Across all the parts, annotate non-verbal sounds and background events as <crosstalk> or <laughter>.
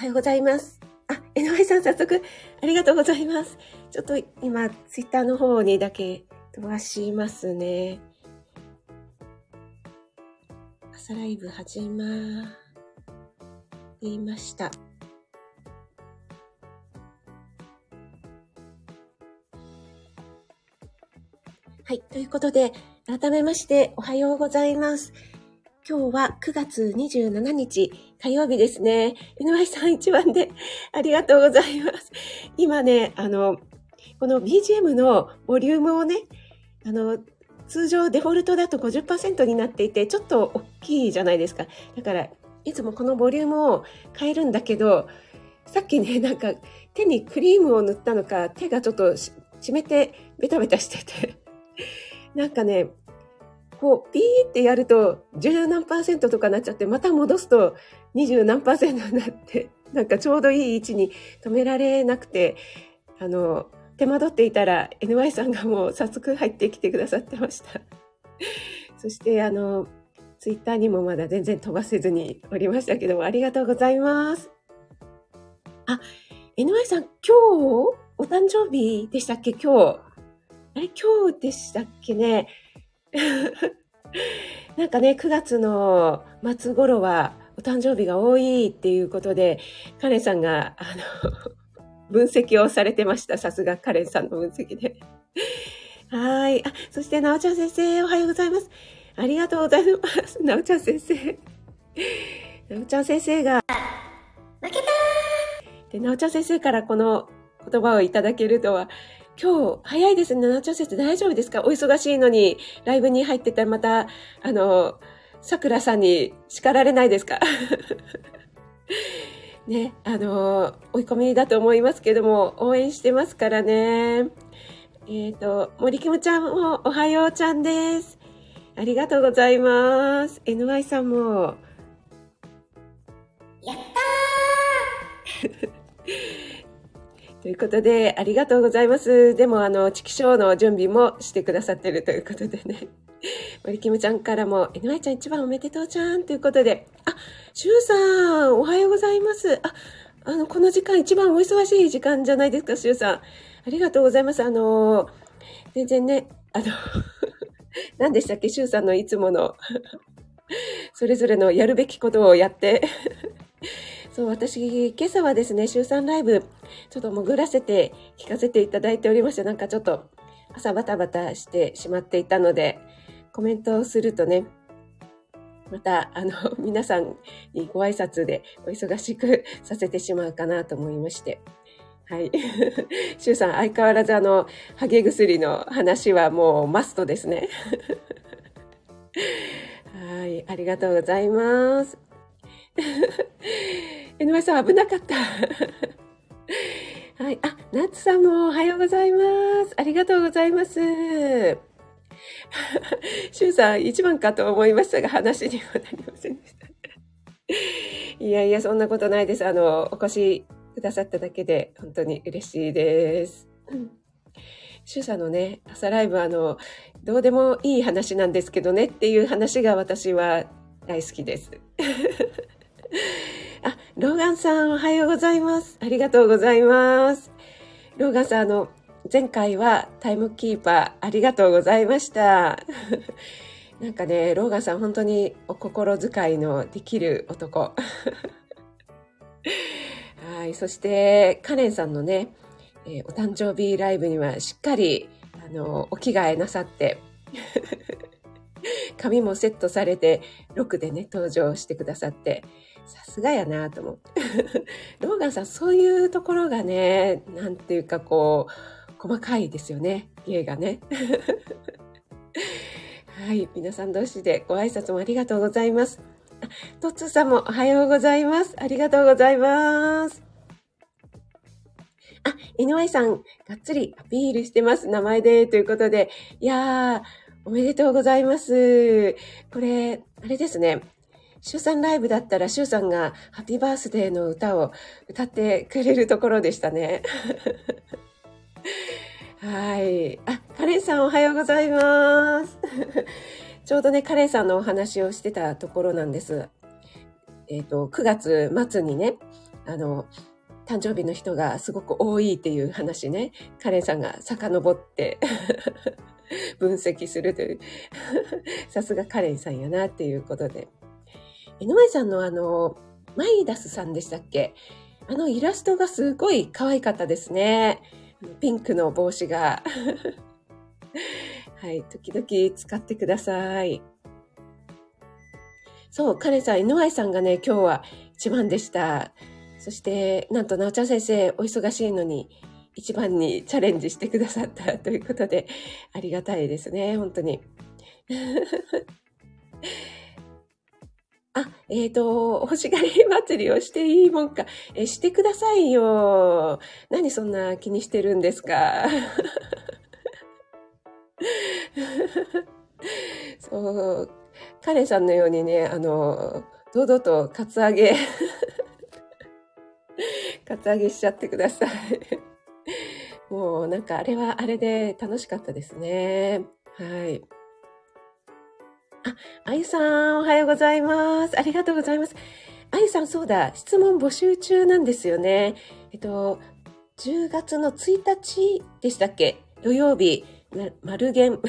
おはようございます。あ、NY さん早速、ありがとうございます。ちょっと今、ツイッターの方にだけ飛ばしますね。朝ライブ始まりました。はい。ということで、改めましておはようございます。今日は9月27日火曜日ですね。NY さん一番で <laughs> ありがとうございます。今ね、あの、この BGM のボリュームをね、あの、通常デフォルトだと50%になっていて、ちょっと大きいじゃないですか。だから、いつもこのボリュームを変えるんだけど、さっきね、<laughs> なんか手にクリームを塗ったのか、手がちょっと湿ってベタベタしてて、<laughs> なんかね、こう、ピーってやると、十何パーセントとかなっちゃって、また戻すと、二十何パーセントになって、なんかちょうどいい位置に止められなくて、あの、手間取っていたら、NY さんがもう早速入ってきてくださってました。そして、あの、ツイッターにもまだ全然飛ばせずにおりましたけども、ありがとうございます。あ、NY さん、今日、お誕生日でしたっけ？今日。あれ、今日でしたっけね？<laughs> なんかね、9月の末頃はお誕生日が多いっていうことで、カレンさんが、あの、<laughs> 分析をされてました。さすがカレンさんの分析で。<laughs> はい。あ、そして、なおちゃん先生、おはようございます。ありがとうございます。<laughs> なおちゃん先生。なおちゃん先生が、負けたーで、なおちゃん先生からこの言葉をいただけるとは、今日、早いですね。七丁節大丈夫ですか？お忙しいのに、ライブに入ってたらまた、あの、桜さんに叱られないですか？<laughs> ね、あの、追い込みだと思いますけども、応援してますからね。えっ、ー、と、森キムちゃんもおはようちゃんです。ありがとうございます。NY さんも。やったー <laughs> ということで、ありがとうございます。でも、あの、チキショーの準備もしてくださってるということでね。森キムちゃんからも、NY ちゃん一番おめでとうちゃんということで、あ、シュウさん、おはようございます。あ、あの、この時間一番お忙しい時間じゃないですか、シュウさん。ありがとうございます。あの、全然ね、あの <laughs> 何でしたっけ、シュウさんのいつもの <laughs> それぞれのやるべきことをやって <laughs> そう、私、今朝はですね、週3ライブ、ちょっと潜らせて聞かせていただいておりまして、なんかちょっと朝バタバタしてしまっていたので、コメントをするとね、また、あの、<laughs> 皆さんにご挨拶でお忙しくさせてしまうかなと思いまして。はい。<laughs> シュウさん、相変わらずあの、ハゲ薬の話はもうマストですね。<laughs> はい。ありがとうございます。江上さん危なかった。はい。あ、ナッツさんもおはようございます。ありがとうございます。<laughs> シュウさん一番かと思いましたが、話にはなりませんでした。<laughs> いやいや、そんなことないです。あの、お越しくださっただけで本当に嬉しいです。シュウさんのね、朝ライブあの、どうでもいい話なんですけどねっていう話が私は大好きです。<laughs> あ、ローガンさんおはようございます。ありがとうございます。ローガンさん、あの、前回はタイムキーパーありがとうございました。<laughs> なんかね、ローガンさん本当にお心遣いのできる男。<laughs> はい、そしてカレンさんのね、えー、お誕生日ライブにはしっかり、あの、お着替えなさって、<laughs> 髪もセットされて、ロックでね、登場してくださって、さすがやなと思って。ローガンさん、そういうところがね、なんていうかこう、細かいですよね。芸がね。<laughs> はい。皆さん同士でご挨拶もありがとうございます。トッツーさんもおはようございます。ありがとうございます。あ、井上さん、がっつりアピールしてます。名前で、ということで。いやー、おめでとうございます。これ、あれですね。シュウさんライブだったら、シュウさんがハッピーバースデーの歌を歌ってくれるところでしたね。はい。あ、カレンさんおはようございます。<laughs> ちょうどね、カレンさんのお話をしてたところなんです。えっ、ー、と、9月末にね、あの、誕生日の人がすごく多いっていう話ね、カレンさんが遡って <laughs> 分析するという <laughs> さすがカレンさんやなっていうことで。井上さんのあの、マイダスさんでしたっけ？あのイラストがすごい可愛かったですね。ピンクの帽子が。<laughs> はい、時々使ってください。そう、カレンさん、井上さんがね、今日は一番でした。そして、なんと、なおちゃん先生、お忙しいのに、一番にチャレンジしてくださった <laughs> ということで、ありがたいですね、本当に。<laughs> あ、えっ、ー、と、星狩り祭りをしていいもんか。え、してくださいよ。何そんな気にしてるんですか？<laughs> そう、カレンさんのようにね、あの、堂々とカツアゲ <laughs> カツアゲしちゃってください。もうなんかあれはあれで楽しかったですね。はい。あ、あゆさん、おはようございます。ありがとうございます。あゆさん、そうだ、質問募集中なんですよね。えっと、10月の1日でしたっけ？土曜日、マルゲン、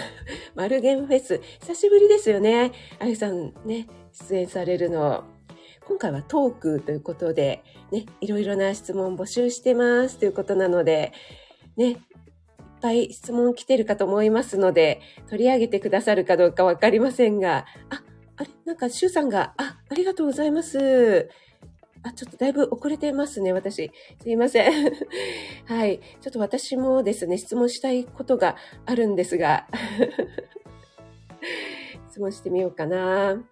マルゲンフェス。久しぶりですよね。あゆさんね、出演されるの。今回はトークということで、ね、いろいろな質問募集してますということなので、ね、ぱい質問来てるかと思いますので、取り上げてくださるかどうかわかりませんが、あ、あれなんか、シュウさんが、あ、ありがとうございます。あ、ちょっとだいぶ遅れてますね、私。すいません。<laughs> はい。ちょっと私もですね、質問したいことがあるんですが、<laughs> 質問してみようかな。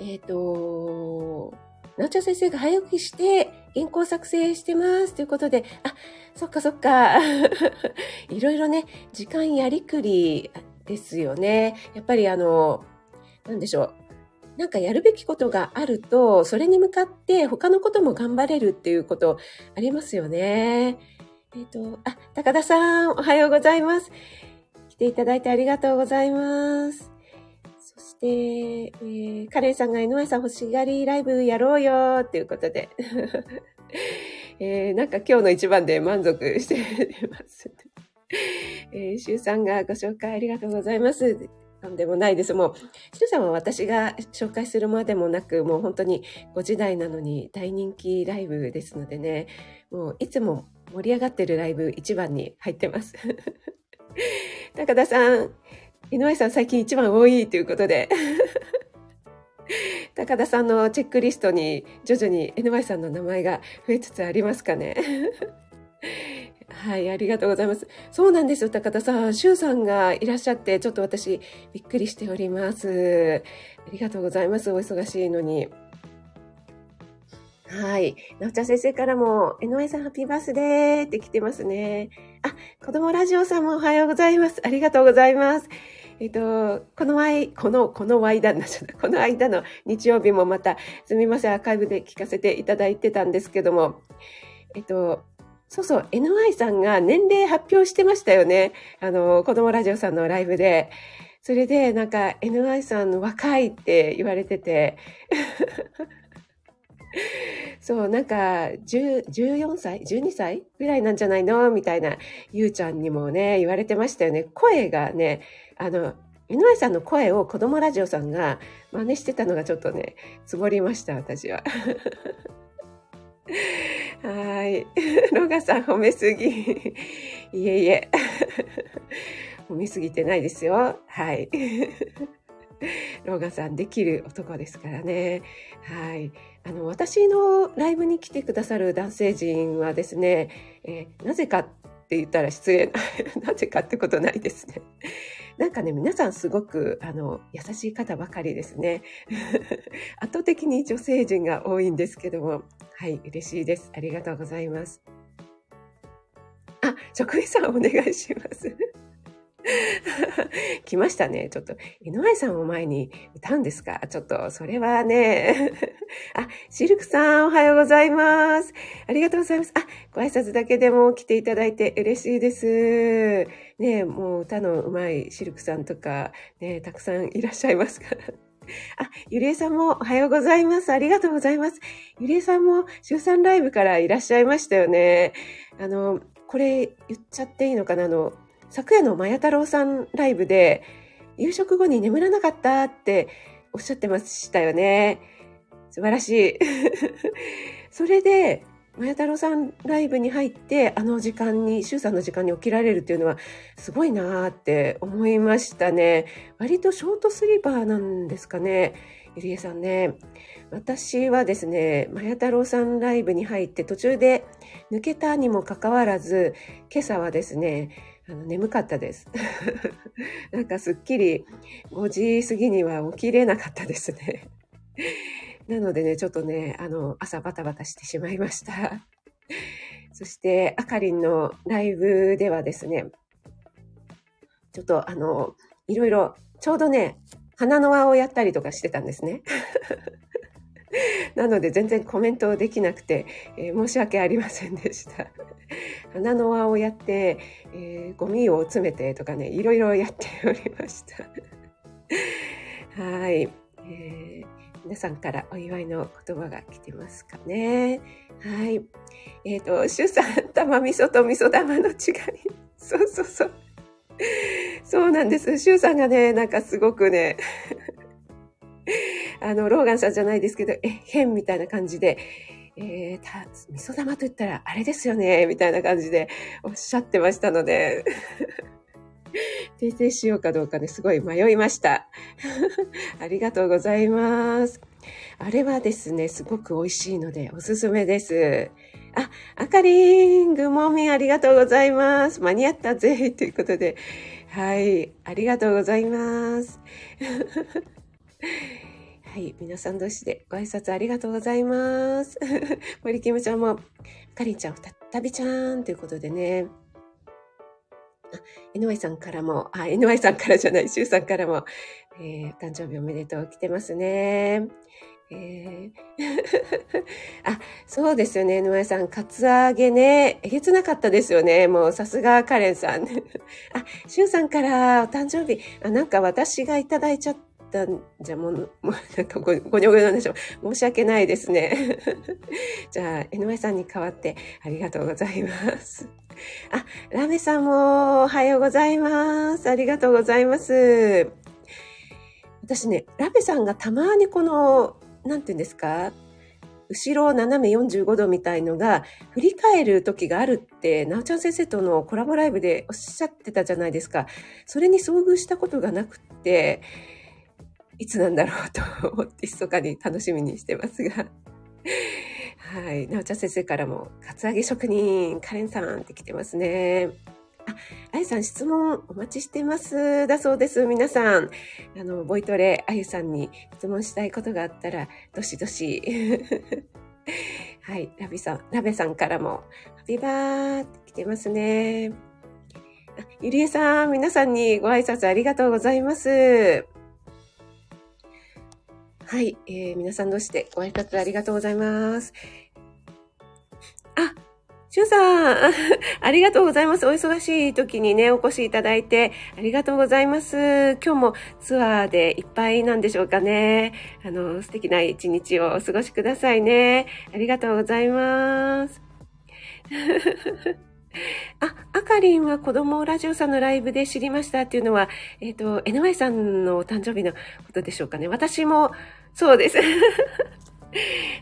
えっ、ー、と、なおちゃん先生が早起きして原稿作成してますということで、あ、そっかそっか。<laughs> いろいろね、時間やりくりですよね。やっぱりあの、なんでしょう。なんかやるべきことがあると、それに向かって他のことも頑張れるっていうことありますよね。えっ、ー、と、あ、高田さん、おはようございます。来ていただいてありがとうございます。そして、えー、カレンさんが井上さん欲しがりライブやろうよっていうことで。<laughs> えー、なんか今日の一番で満足してます。<laughs> えー、シュさんがご紹介ありがとうございます。なんでもないです。もう、シュさんは私が紹介するまでもなく、もう本当に5時台なのに大人気ライブですのでね、もういつも盛り上がってるライブ一番に入ってます。<laughs> 高田さん、井上さん最近一番多いということで <laughs> 高田さんのチェックリストに徐々に NY さんの名前が増えつつありますかね。<laughs> はい、ありがとうございます。そうなんですよ、高田さん。シュウさんがいらっしゃって、ちょっと私、びっくりしております。ありがとうございます。お忙しいのに。はい。なおちゃん先生からも、NY さんハッピーバースデーって来てますね。あ、子供ラジオさんもおはようございます。ありがとうございます。えっと、この間、この、この間なこの間の日曜日もまた、すみません、アーカイブで聞かせていただいてたんですけども、えっと、そうそう、NY さんが年齢発表してましたよね。あの、子供ラジオさんのライブで。それで、なんか、NY さん若いって言われてて、<laughs> そう、なんか、14歳 ?12 歳ぐらいなんじゃないの？みたいな、ゆうちゃんにもね、言われてましたよね。声がね、あの、井上さんの声を子供ラジオさんが真似してたのがちょっとね、つぼりました、私は。<laughs> はい。<laughs> ロガさん褒めすぎ。いえいえ。褒めすぎてないですよ。はい。<laughs> ローガさんできる男ですからね。はい。あの、私のライブに来てくださる男性陣はですね、えー、なぜかって言ったら失礼な、なぜかってことないですね。なんかね、皆さんすごく、あの、優しい方ばかりですね。<laughs> 圧倒的に女性陣が多いんですけども、はい、嬉しいです。ありがとうございます。あ、職員さんお願いします。<laughs> 来ましたね。ちょっと、井上さんを前に歌うんですか？ちょっと、それはね。<laughs> あ、シルクさん、おはようございます。ありがとうございます。あ、ご挨拶だけでも来ていただいて嬉しいです。ねもう歌の上手いシルクさんとか、ねたくさんいらっしゃいますから。あ、ゆりえさんもおはようございます。ありがとうございます。ゆりえさんも週3ライブからいらっしゃいましたよね。あの、これ言っちゃっていいのかな？あの、昨夜のまや太郎さんライブで、夕食後に眠らなかったっておっしゃってましたよね。素晴らしい。<laughs> それで、まや太郎さんライブに入って、あの時間に、週さんの時間に起きられるっていうのは、すごいなーって思いましたね。割とショートスリーパーなんですかね。ゆりえさんね。私はですね、まや太郎さんライブに入って途中で抜けたにもかかわらず、今朝はですね、あの眠かったです。<laughs> なんかすっきり5時過ぎには起きれなかったですね。なのでね、ちょっとね、あの、朝バタバタしてしまいました。<laughs> そして、あかりんのライブではですね、ちょっとあの、いろいろ、ちょうどね、花の輪をやったりとかしてたんですね。<laughs> なので全然コメントできなくて、えー、申し訳ありませんでした。花の輪をやって、えー、ゴミを詰めてとかね、いろいろやっておりました。<laughs> はい。えー皆さんからお祝いの言葉が来てますかね。はい。えっ、ー、と、主さん、玉味噌と味噌玉の違い。<laughs> そうそうそう。そうなんです。シュウさんがね、なんかすごくね、<laughs> あの、ローガンさんじゃないですけど、え、変みたいな感じで、えー、た、味噌玉と言ったらあれですよね、みたいな感じでおっしゃってましたので、訂正しようかどうかね、すごい迷いました。<laughs> ありがとうございます。あれはですね、すごく美味しいのでおすすめです。あ、あかりん、ぐもみありがとうございます。間に合ったぜということで、はい、ありがとうございます。<laughs> はい、皆さん同士でご挨拶ありがとうございます。<laughs> 森キムちゃんも、かりんちゃん、再びちゃんということでね、<laughs> NY さんからも、あ、NY さんからじゃない、シュウさんからも、えー、誕生日おめでとう来てますね。えー、<laughs> あ、そうですよね、NY さん。カツアゲね、えげつなかったですよね。もうさすがカレンさん。<laughs> あ、シュウさんからお誕生日、あ、なんか私がいただいちゃったんじゃ、もう、もうなんかご、ごにょごにょなんでしょう。申し訳ないですね。じゃあ、NY さんに代わってありがとうございます。あ、ラメさんもおはようございます。ありがとうございます。私ね、ラメさんがたまにこの、なんて言うんですか？後ろ斜め45度みたいのが振り返る時があるって、なおちゃん先生とのコラボライブでおっしゃってたじゃないですか。それに遭遇したことがなくって、いつなんだろうと思って密かに楽しみにしてますが。はい。なおちゃん先生からも、カツアゲ職人、カレンさんって来てますね。あ、あゆさん質問お待ちしてます。だそうです。皆さん、あの、ボイトレ、あゆさんに質問したいことがあったら、どしどし。<laughs> はい。ラビさん、ラベさんからも、ハピバーって来てますね。あゆりえさん、皆さんにご挨拶ありがとうございます。はい、えー、皆さん同士でご挨拶ありがとうございます。あ、しゅうさん、ありがとうございます。お忙しい時にね、お越しいただいて、ありがとうございます。今日もツアーでいっぱいなんでしょうかね。あの、素敵な一日をお過ごしくださいね。ありがとうございます。<laughs> あ、あかりんは子供ラジオさんのライブで知りましたっていうのは、えっ、ー、と、NY さんのお誕生日のことでしょうかね。私も、そうです。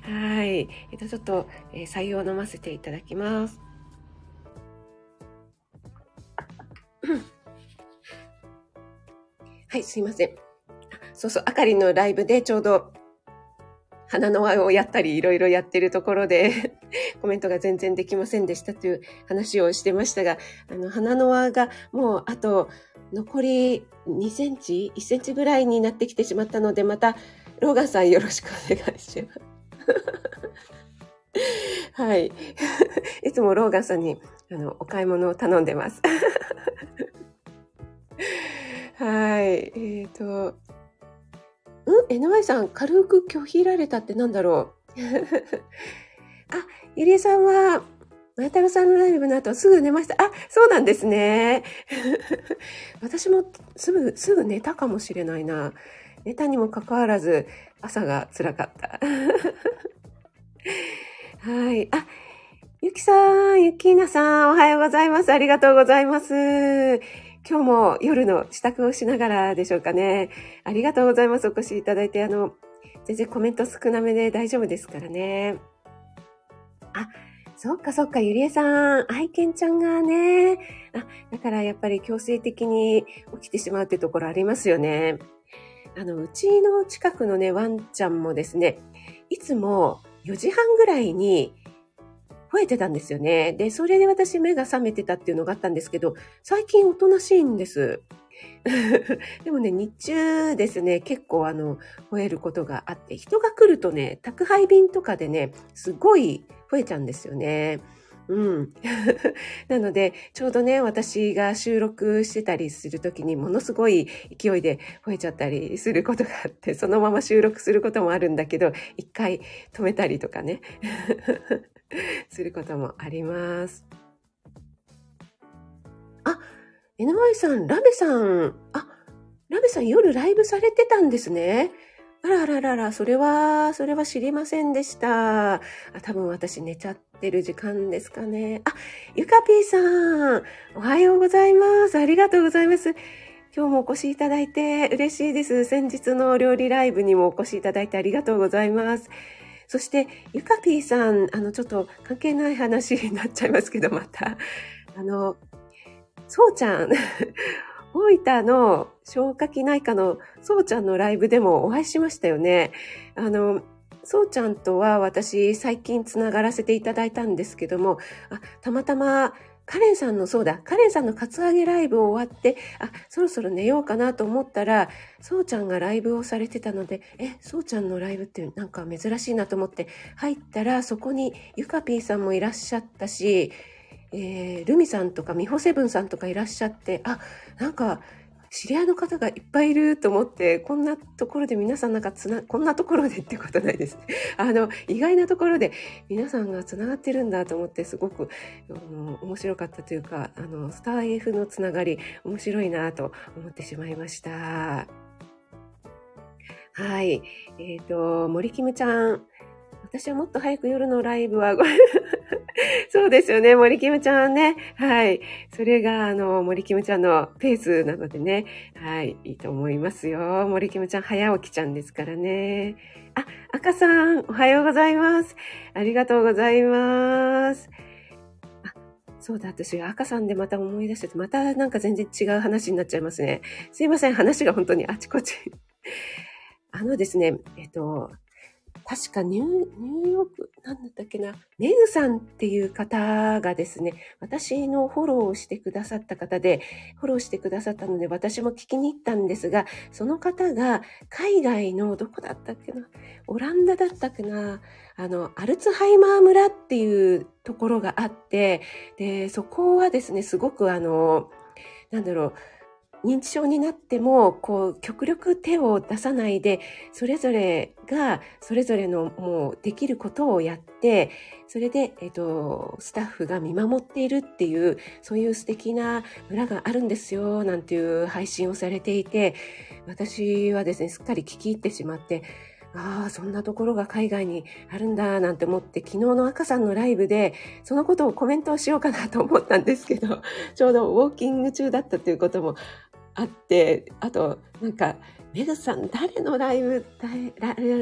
はい。えっ、と、ちょっと、えー、採用飲ませていただきます。<coughs> はい、すいません。そうそう、あかりのライブでちょうど花の輪をやったり、いろいろやってるところで <laughs> コメントが全然できませんでしたという話をしてましたが、あの、花の輪がもうあと残り2センチ ?1 センチぐらいになってきてしまったので、また、ロガさんよろしくお願いします。<laughs> はい。<laughs> いつもローガンさんに、あの、お買い物を頼んでます。<laughs> はい。えっ、ー、と、ん ?NY さん、軽く拒否られたってなんだろう？あ、ゆりえさんは、まやたろさんのライブの後すぐ寝ました。あ、そうなんですね。私もすぐ、すぐ寝たかもしれないな。寝たにもかかわらず、朝が辛かった。<laughs> はい。あ、ゆきさん、ゆきなさん、おはようございます。ありがとうございます。今日も夜の支度をしながらでしょうかね。ありがとうございます。お越しいただいて、あの、全然コメント少なめで大丈夫ですからね。あ、そっかそっか、ゆりえさん、愛犬ちゃんがね、あ、だからやっぱり強制的に起きてしまうってところありますよね。あの、うちの近くのね、ワンちゃんもですね、いつも4時半ぐらいに吠えてたんですよね。で、それで私目が覚めてたっていうのがあったんですけど、最近おとなしいんです。<laughs> でもね、日中ですね、結構あの、吠えることがあって、人が来るとね、宅配便とかでね、すごい吠えちゃうんですよね。うん。<laughs> なので、ちょうどね、私が収録してたりするときにものすごい勢いで吠えちゃったりすることがあって、そのまま収録することもあるんだけど、一回止めたりとかね、<laughs> することもあります。あ、NY さん、ラベさん、あ、ラベさん夜ライブされてたんですね。あらあらあらら、それは、それは知りませんでした。あ多分私寝ちゃってる時間ですかね。あ、ゆかぴーさん、おはようございます。ありがとうございます。今日もお越しいただいて嬉しいです。先日の料理ライブにもお越しいただいてありがとうございます。そして、ゆかぴーさん、あの、ちょっと関係ない話になっちゃいますけど、また、あの、そうちゃん、大分の消化器内科のそうちゃんのライブでもお会いしましたよね。あの、そうちゃんとは私最近つながらせていただいたんですけども、あたまたまカレンさんのそうだ、カレンさんのカツアゲライブ終わって、あ、そろそろ寝ようかなと思ったら、そうちゃんがライブをされてたので、え、そうちゃんのライブってなんか珍しいなと思って入ったら、そこにゆかぴーさんもいらっしゃったし、えー、ルミさんとかミホセブンさんとかいらっしゃって、あ、なんか、知り合いの方がいっぱいいると思って、こんなところで皆さんなんかつな、こんなところでってことないですね。<laughs> あの、意外なところで皆さんがつながってるんだと思って、すごく、うん、面白かったというか、あの、スター F のつながり、面白いなと思ってしまいました。はい。えっ、ー、と、森キムちゃん。私はもっと早く夜のライブはご、<laughs> そうですよね。森キムちゃんね。はい。それが、あの、森キムちゃんのペースなのでね。はい。いいと思いますよ。森キムちゃん早起きちゃんですからね。あ、赤さん、おはようございます。ありがとうございます。あ、そうだ、私、赤さんでまた思い出してて、またなんか全然違う話になっちゃいますね。すいません。話が本当にあちこち。あのですね、えっと、確かニューヨーク、なんだったっけな、メグさんっていう方がですね、私のフォローをしてくださった方で、フォローしてくださったので私も聞きに行ったんですが、その方が海外のどこだったっけな、オランダだったっけな、あの、アルツハイマー村っていうところがあって、で、そこはですね、すごくあの、なんだろう、認知症になっても、こう、極力手を出さないで、それぞれが、それぞれのもうできることをやって、それで、えっ、と、スタッフが見守っているっていう、そういう素敵な村があるんですよ、なんていう配信をされていて、私はですね、すっかり聞き入ってしまって、ああ、そんなところが海外にあるんだ、なんて思って、昨日の赤さんのライブで、そのことをコメントをしようかなと思ったんですけど、ちょうどウォーキング中だったということもあって、あと、なんか、メグさん、誰のライブ、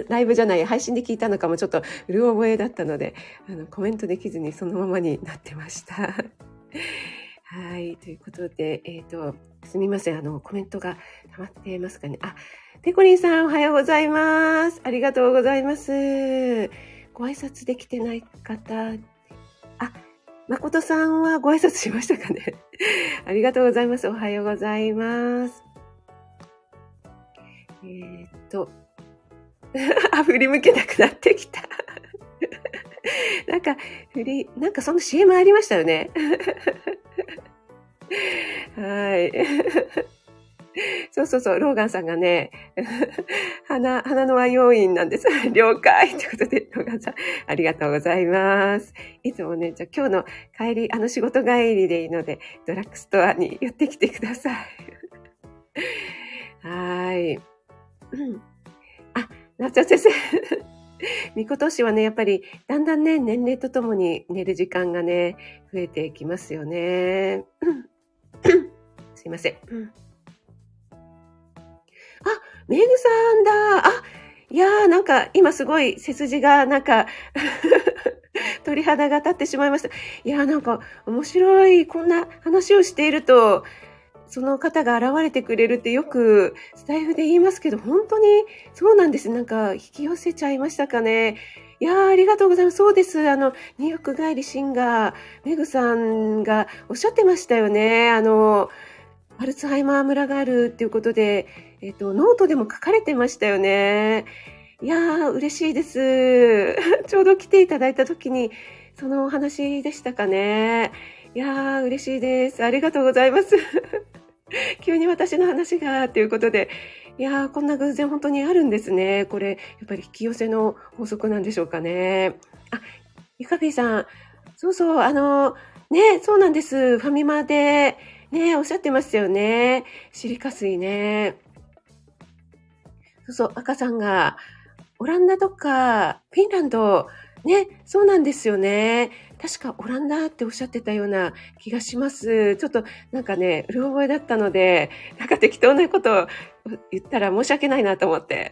ライブじゃない、配信で聞いたのかもちょっとうる覚えだったので、あの、コメントできずにそのままになってました。<laughs> はい。ということで、えっ、ー、と、すみません。あの、コメントが溜まってますかね。あ、ペコリンさん、おはようございます。ありがとうございます。ご挨拶できてない方、誠さんはご挨拶しましたかね？<laughs> ありがとうございます。おはようございます。えー、っと、<laughs> あ、振り向けなくなってきた <laughs> なんか、振り、なんかその CM ありましたよね。はい。<laughs> そうそうそう、ローガンさんがね、<laughs> 花、花の和要員なんです。<laughs> 了解ということで、ローガンさん、ありがとうございます。いつもね、じゃあ今日の帰り、あの仕事帰りでいいので、ドラッグストアに寄ってきてください。はい。うん。なっちゃん先生。みことしはね、やっぱり、だんだんね、年齢とともに寝る時間がね、増えていきますよね。<coughs> すいません。メグさんだ。あ、いやー、なんか、今すごい背筋が、なんか <laughs> 鳥肌が立ってしまいました。いやー、なんか、面白い、こんな話をしていると、その方が現れてくれるってよくスタイフで言いますけど、本当にそうなんです。なんか引き寄せちゃいましたかね。いやー、ありがとうございます。そうです。あの、ニューヨーク帰りシンガー、メグさんがおっしゃってましたよね。あの、アルツハイマー村があるっていうことで、えっと、ノートでも書かれてましたよね。いやー、嬉しいです。<laughs> ちょうど来ていただいた時に、そのお話でしたかね。いやー、嬉しいです。ありがとうございます。<laughs> 急に私の話が、ということで。いやー、こんな偶然本当にあるんですね。これ、やっぱり引き寄せの法則なんでしょうかね。あ、ゆかぴーさん。そうそう、あの、ね、そうなんです。ファミマで、ね、おっしゃってましたよね。シリカ水ね。そうそう、赤さんが、オランダとか、フィンランド、ね、そうなんですよね。確かオランダっておっしゃってたような気がします。ちょっとなんかね、うる覚えだったので、なんか適当なことを言ったら申し訳ないなと思って。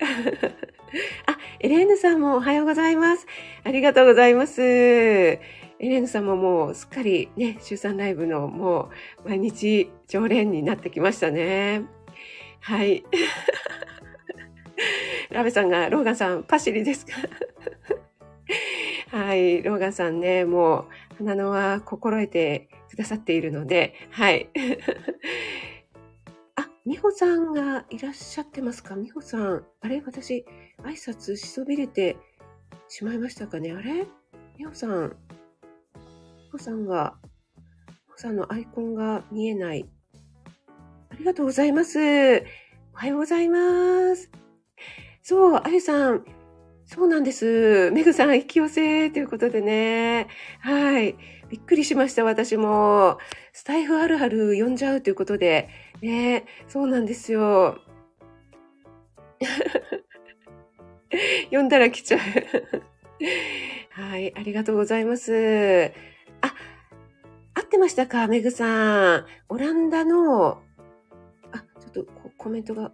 <laughs> あ、エレーヌさんもおはようございます。ありがとうございます。エレーヌさんももうすっかりね、週3ライブのもう毎日常連になってきましたね。はい。ラベさんが、ローガンさん、パシリですか？はい、ローガンさんね、もう、花野は心得てくださっているので、はい。あ、美穂さんがいらっしゃってますか？美穂さん。あれ？私、挨拶しそびれてしまいましたかね？あれ？美穂さん。美穂さんが、美穂さんのアイコンが見えない。ありがとうございます。おはようございます。そう、あゆさん、そうなんです。メグさん、引き寄せということでね。はい。びっくりしました、私も。スタイフあるある読んじゃうということで。ね、そうなんですよ。<laughs> 読んだら来ちゃう。はい、ありがとうございます。あ、合ってましたか、メグさん。オランダの、あ、ちょっとコメントが、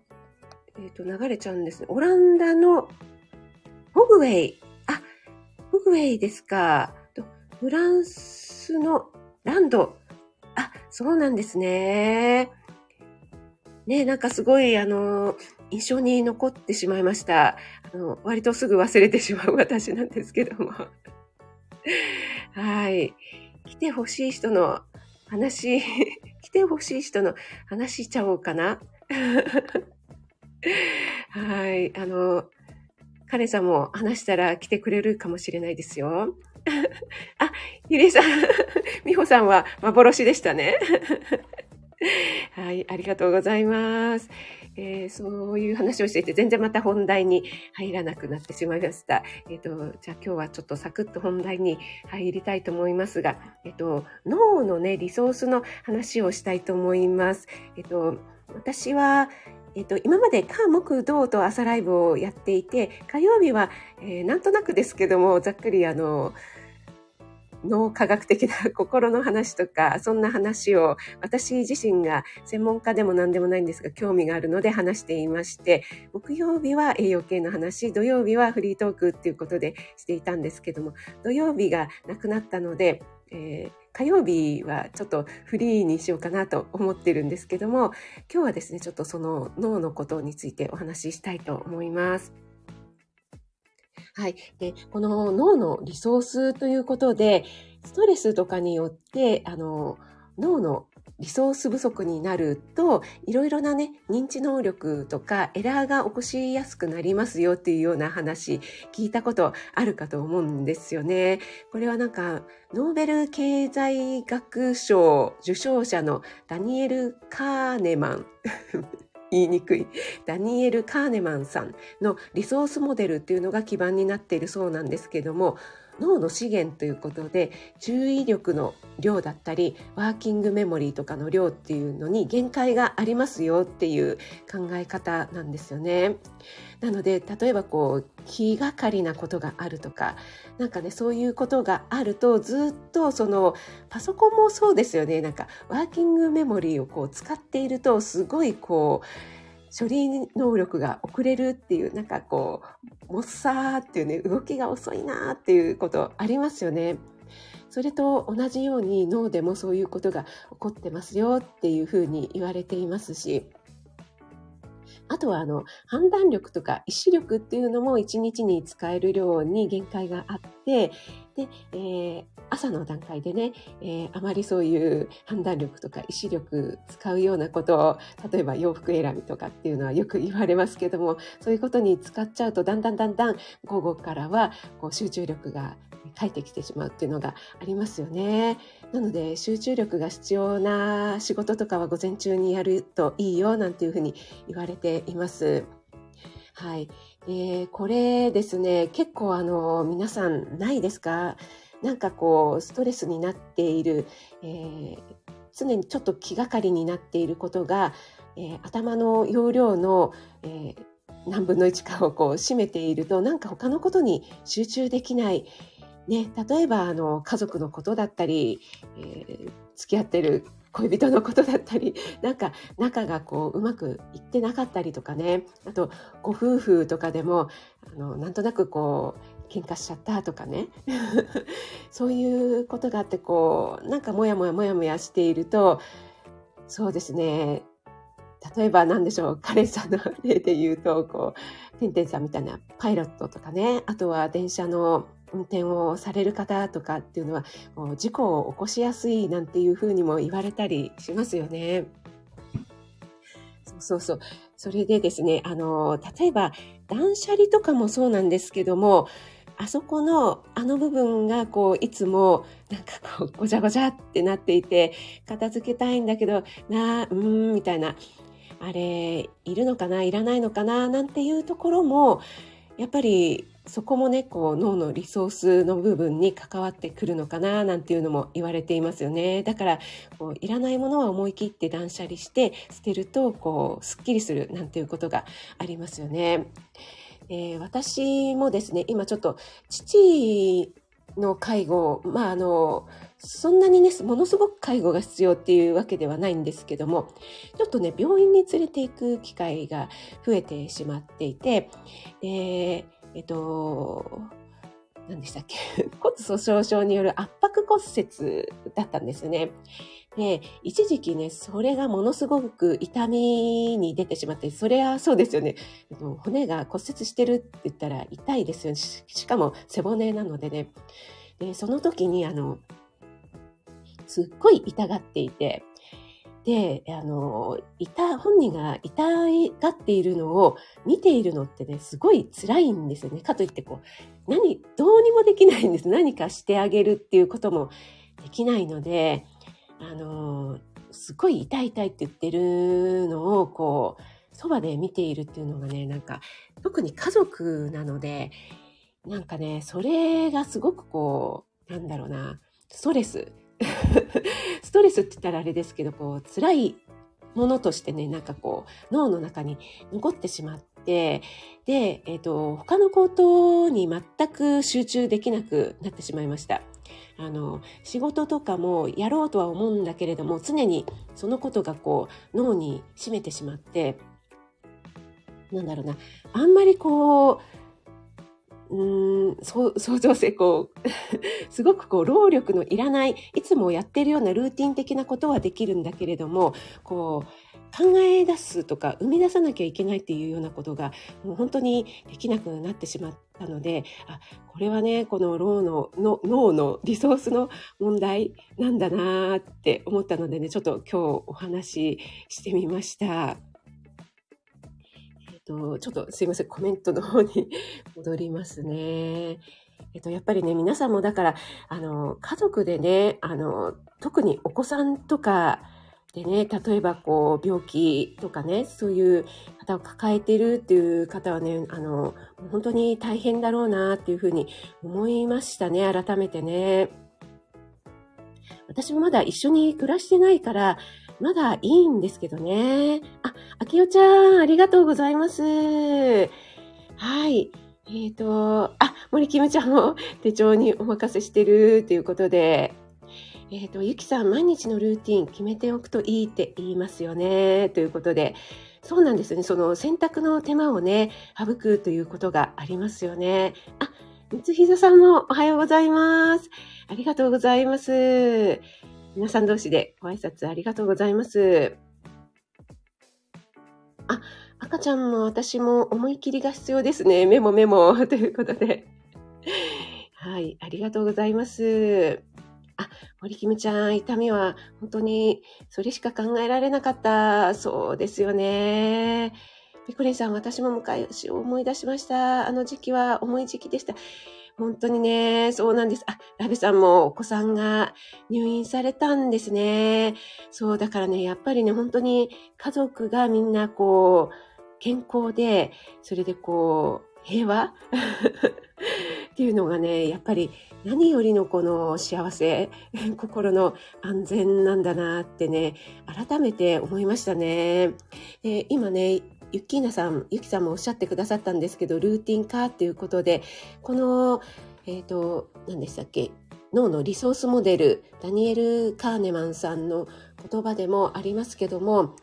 えっ、ー、と、流れちゃうんですね。オランダのホグウェイ。あ、ホグウェイですか。フランスのランド。あ、そうなんですね。ね、なんかすごい、あの、印象に残ってしまいました。あの、割とすぐ忘れてしまう <laughs> 私なんですけども。はい。来てほしい人の話、来てほしい人の話しちゃおうかな。<laughs> はい。あの、彼さんも話したら来てくれるかもしれないですよ。<laughs> あ、ゆりさん、<laughs> みほさんは幻でしたね。はい、ありがとうございます。えー、そういう話をしていて、全然また本題に入らなくなってしまいました。えっ、ー、と、じゃあ今日はちょっとサクッと本題に入りたいと思いますが、えっ、ー、と、脳のね、リソースの話をしたいと思います。えっ、と、私は、えっと、今まで火、木、土と朝ライブをやっていて、火曜日は、えー、なんとなくですけども、ざっくりあの、脳科学的な心の話とか、そんな話を私自身が専門家でも何でもないんですが、興味があるので話していまして、木曜日は栄養系の話、土曜日はフリートークっていうことでしていたんですけども、土曜日がなくなったので、えー火曜日はちょっとフリーにしようかなと思ってるんですけども、今日はですね、ちょっとその脳のことについてお話ししたいと思います。はい。で、この脳のリソースということで、ストレスとかによって、あの、脳のリソース不足になると、いろいろなね、認知能力とかエラーが起こしやすくなりますよっていうような話、聞いたことあるかと思うんですよね。これはなんか、ノーベル経済学賞受賞者のダニエル・カーネマン。<laughs> 言いにくい。ダニエル・カーネマンさんのリソースモデルっていうのが基盤になっているそうなんですけども、脳の資源ということで注意力の量だったりワーキングメモリーとかの量っていうのに限界がありますよっていう考え方なんですよね。なので例えばこう気がかりなことがあるとかなんかねそういうことがあるとずっとそのパソコンもそうですよねなんかワーキングメモリーをこう使っているとすごいこう処理能力が遅れるっていう、なんかこう、もっさーっていうね、動きが遅いなーっていうことありますよね。それと同じように脳でもそういうことが起こってますよっていうふうに言われていますし、あとはあの判断力とか意志力っていうのも1日に使える量に限界があって、で、えー、朝の段階でね、えー、あまりそういう判断力とか意志力使うようなことを、例えば洋服選びとかっていうのはよく言われますけども、そういうことに使っちゃうと、だんだんだんだん午後からはこう集中力が返ってきてしまうっていうのがありますよね。なので集中力が必要な仕事とかは午前中にやるといいよなんていうふうに言われています。はい。えー、これですね、結構あの、皆さんないですか？なんかこう、ストレスになっている、えー、常にちょっと気がかりになっていることが、えー、頭の容量の、え何分の1かをこう占めていると、なんか他のことに集中できない。ね、例えばあの家族のことだったり、え付き合ってる恋人のことだったり、<laughs> なんか仲がこううまくいってなかったりとかね、あとご夫婦とかでも、あの、なんとなくこう、喧嘩しちゃったとかね。<laughs> そういうことがあって、こう、なんかもやもやもやもやしていると、そうですね、例えば何でしょう、彼さんの例で言うと、こう、てんてんさんみたいなパイロットとかね、あとは電車の運転をされる方とかっていうのは事故を起こしやすいなんていうふうにも言われたりしますよね。そうそうそう。それでですね、あの、例えば断捨離とかもそうなんですけども、あそこのあの部分がこういつもなんかこうごちゃごちゃってなっていて片付けたいんだけどなあうーんみたいなあれいるのかないらないのかななんていうところもやっぱりそこもねこう脳のリソースの部分に関わってくるのかななんていうのも言われていますよねだからこういらないものは思い切って断捨離して捨てるとこうすっきりするなんていうことがありますよね。えー、私もですね今ちょっと父の介護まああのそんなにね、ものすごく介護が必要っていうわけではないんですけども、ちょっとね、病院に連れて行く機会が増えてしまっていて、で、えっと、何でしたっけ？<laughs> 骨粗鬆症による圧迫骨折だったんですね。で、一時期ね、それがものすごく痛みに出てしまって、それはそうですよね。骨が骨折してるって言ったら痛いですよね。しかも背骨なのでね。で、その時にあの、すっごい痛がっていて、で、あの、痛、本人が痛がっているのを見ているのってね、すごい辛いんですよね。かといってこう、何、どうにもできないんです。何かしてあげるっていうこともできないので、あの、すごい痛い痛いって言ってるのを、こう、そばで見ているっていうのがね、なんか、特に家族なので、なんかね、それがすごくこう、なんだろうな、ストレス <laughs> ストレスって言ったらあれですけど、こう、辛いものとしてね、なんかこう、脳の中に残ってしまって、で、えっ、ー、と、他のことに全く集中できなくなってしまいました。あの、仕事とかもやろうとは思うんだけれども、常にそのことがこう、脳に占めてしまって、なんだろうな、あんまりこう、うん、相乗性、こう、<laughs> すごくこう、労力のいらない、いつもやってるようなルーティン的なことはできるんだけれども、こう、考え出すとか、生み出さなきゃいけないっていうようなことが、もう本当にできなくなってしまったので、あ、これはね、この脳の、の脳のリソースの問題なんだなって思ったのでね、ちょっと今日お話ししてみました。と、ちょっとすいません、コメントの方に戻りますね。えっと、やっぱりね、皆さんもだから、あの、家族でね、あの、特にお子さんとかでね、例えばこう、病気とかね、そういう方を抱えてるっていう方はね、あの、本当に大変だろうなっていうふうに思いましたね、改めてね。私もまだ一緒に暮らしてないから、まだいいんですけどね。あ、あきおちゃん、ありがとうございます。はい。えっ、ー、と、あ、森キムちゃんも <laughs> 手帳にお任せしてるっていうことで、えっ、ー、と、ゆきさん、毎日のルーティン決めておくといいって言いますよね。ということで、そうなんですね。その選択の手間をね、省くということがありますよね。あ、三つひざさんもおはようございます。ありがとうございます。皆さん同士でご挨拶ありがとうございます。あ、赤ちゃんも私も思い切りが必要ですね。メモメモ <laughs> ということで。はい、ありがとうございます。あ、森キムちゃん、痛みは本当にそれしか考えられなかった。そうですよね。ピコリンさん、私も昔思い出しました。あの時期は重い時期でした。本当にね、そうなんです。あ、ラベさんもお子さんが入院されたんですね。そう、だからね、やっぱりね、本当に家族がみんなこう、健康で、それでこう、平和？<laughs> っていうのがね、やっぱり何よりのこの幸せ、<laughs> 心の安全なんだなってね、改めて思いましたね。で今ね、ゆきーなさん、ゆきさんもおっしゃってくださったんですけど、ルーティン化っていうことで、この、えっ、ー、と、何でしたっけ脳のリソースモデル、ダニエル・カーネマンさんの言葉でもありますけども、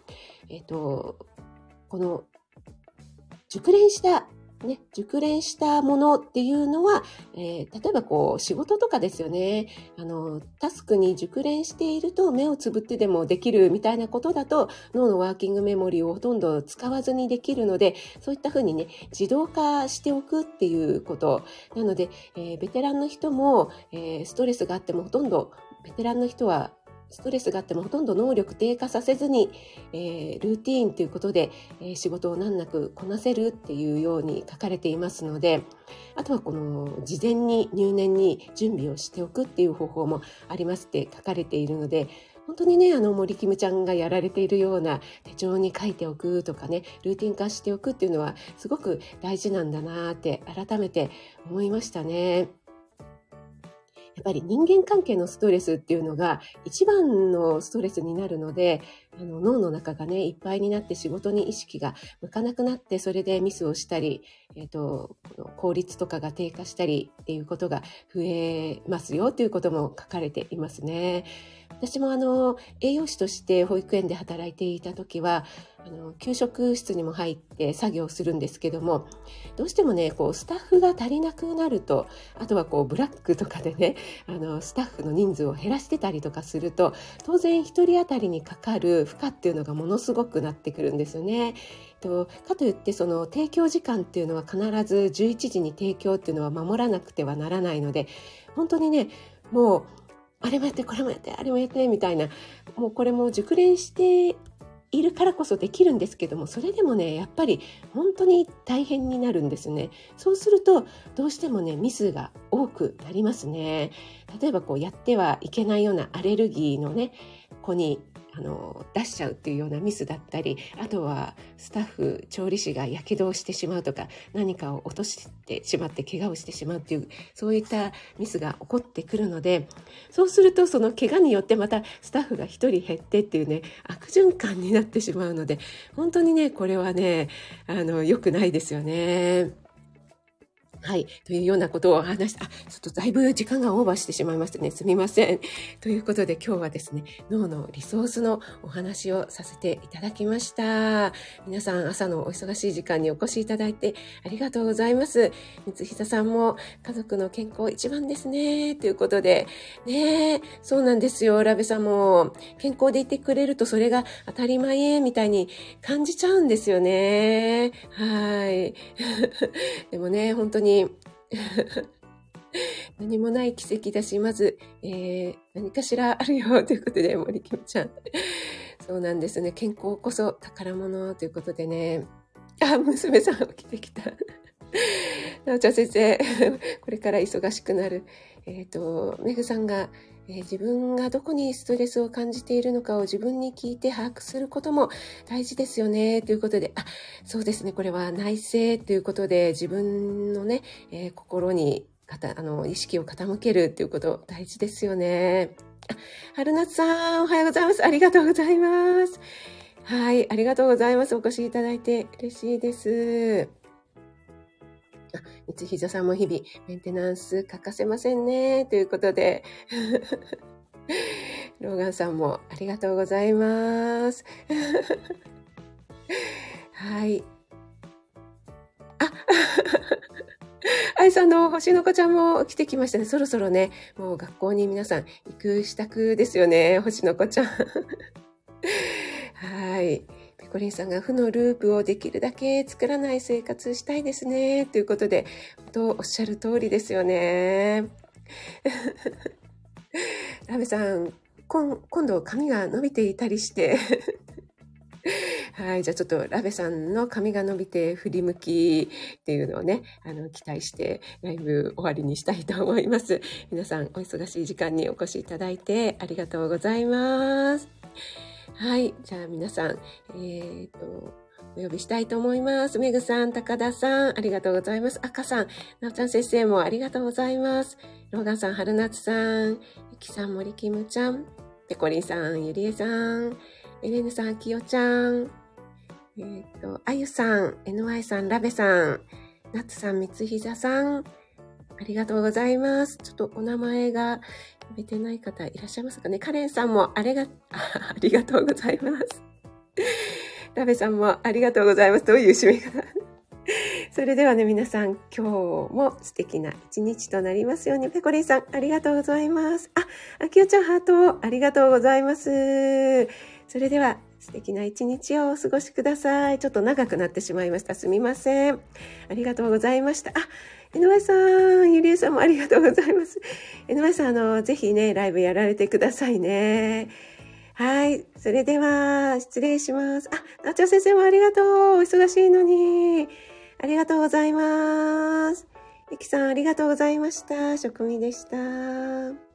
えっ、ー、と、この熟練したね、熟練したものっていうのは、えー、例えばこう仕事とかですよね。あの、タスクに熟練していると目をつぶってでもできるみたいなことだと脳のワーキングメモリーをほとんど使わずにできるので、そういったふうにね、自動化しておくっていうこと。なので、えー、ベテランの人も、えー、ストレスがあってもほとんどベテランの人はストレスがあってもほとんど能力低下させずに、えー、ルーティーンということで、えー、仕事を難なくこなせるっていうように書かれていますので、あとはこの事前に入念に準備をしておくっていう方法もありますって書かれているので、本当にね、あの森キムちゃんがやられているような手帳に書いておくとかね、ルーティン化しておくっていうのはすごく大事なんだなって改めて思いましたね。やっぱり人間関係のストレスっていうのが一番のストレスになるので、あの脳の中がね、いっぱいになって仕事に意識が向かなくなって、それでミスをしたり、えっ、ー、と、この効率とかが低下したりっていうことが増えますよということも書かれていますね。私もあの、栄養士として保育園で働いていた時は、あの、給食室にも入って作業するんですけども、どうしてもね、こう、スタッフが足りなくなると、あとはこう、ブラックとかでね、あの、スタッフの人数を減らしてたりとかすると、当然一人当たりにかかる負荷っていうのがものすごくなってくるんですよね。とかといってその提供時間っていうのは必ず11時に提供っていうのは守らなくてはならないので本当にねもうあれもやって、これもやって、あれもやって、みたいな、もうこれも熟練しているからこそできるんですけども、それでもね、やっぱり本当に大変になるんですね。そうすると、どうしてもね、ミスが多くなりますね。例えばこうやってはいけないようなアレルギーのね、子にあの出しちゃうっていうようなミスだったりあとはスタッフ調理師がやけどをしてしまうとか何かを落としてしまって怪我をしてしまうっていうそういったミスが起こってくるのでそうするとその怪我によってまたスタッフが1人減ってっていうね悪循環になってしまうので本当にねこれはねあの良くないですよね。はい。というようなことを話した。あ、ちょっとだいぶ時間がオーバーしてしまいましたね。すみません。ということで今日はですね、脳のリソースのお話をさせていただきました。皆さん朝のお忙しい時間にお越しいただいてありがとうございます。三久さんも家族の健康一番ですね。ということで、ねそうなんですよ。ラベさんも健康でいてくれるとそれが当たり前みたいに感じちゃうんですよね。はい。<laughs> でもね、本当にに <laughs> 何もない奇跡だし、まず、えー、何かしらあるよということで、森君ちゃん。そうなんですね。健康こそ宝物ということでね。あ、娘さん起きてきた。なおちゃん先生、これから忙しくなる。えっ、ー、と、めぐさんが、え、自分がどこにストレスを感じているのかを自分に聞いて把握することも大事ですよね。ということで、あ、そうですね。これは内省ということで、自分のね、えー、心にあの、意識を傾けるっていうこと大事ですよね。あ春夏さん、おはようございます。ありがとうございます。はい、ありがとうございます。お越しいただいて嬉しいです。あ、三ひざさんも日々メンテナンス欠かせませんね。ということで。<laughs> ローガンさんもありがとうございます。<laughs> はい。あ、<laughs> 愛さんの星の子ちゃんも来てきましたね。そろそろね、もう学校に皆さん行く支度ですよね。星の子ちゃん。はい。ペコリンさんが負のループをできるだけ作らない生活したいですね。ということで、とおっしゃる通りですよね。<laughs> ラベさん、今度髪が伸びていたりして <laughs> はい。じゃあちょっとラベさんの髪が伸びて振り向きっていうのをね、あの、期待してライブ終わりにしたいと思います。皆さんお忙しい時間にお越しいただいてありがとうございます。はい。じゃあ皆さん、えっ、ー、と、お呼びしたいと思います。めぐさん、高田さん、ありがとうございます。赤さん、なおちゃん先生もありがとうございます。ローガンさん、春夏さん、ゆきさん、森キムちゃん、ペコリンさん、ゆりえさん、エレンヌさん、きよちゃん、えっ、ー、と、あゆさん、NY さん、ラベさん、ナッツさん、三つひざさん、ありがとうございます。ちょっとお名前が呼べてない方いらっしゃいますかね。カレンさんもあれが、ありがとうございます。ラベさんもありがとうございます。どういう締め方それではね、皆さん、今日も素敵な一日となりますように。ペコリンさん、ありがとうございます。あ、あきおちゃん、ハート、ありがとうございます。それでは、素敵な一日をお過ごしください。ちょっと長くなってしまいました。すみません。ありがとうございました。あ、井上さん、ゆりえさんもありがとうございます。井上さん、あの、ぜひね、ライブやられてくださいね。はい。それでは、失礼します。あ、なちゃ先生もありがとう。お忙しいのに。ありがとうございます。ゆきさん、ありがとうございました。職員でした。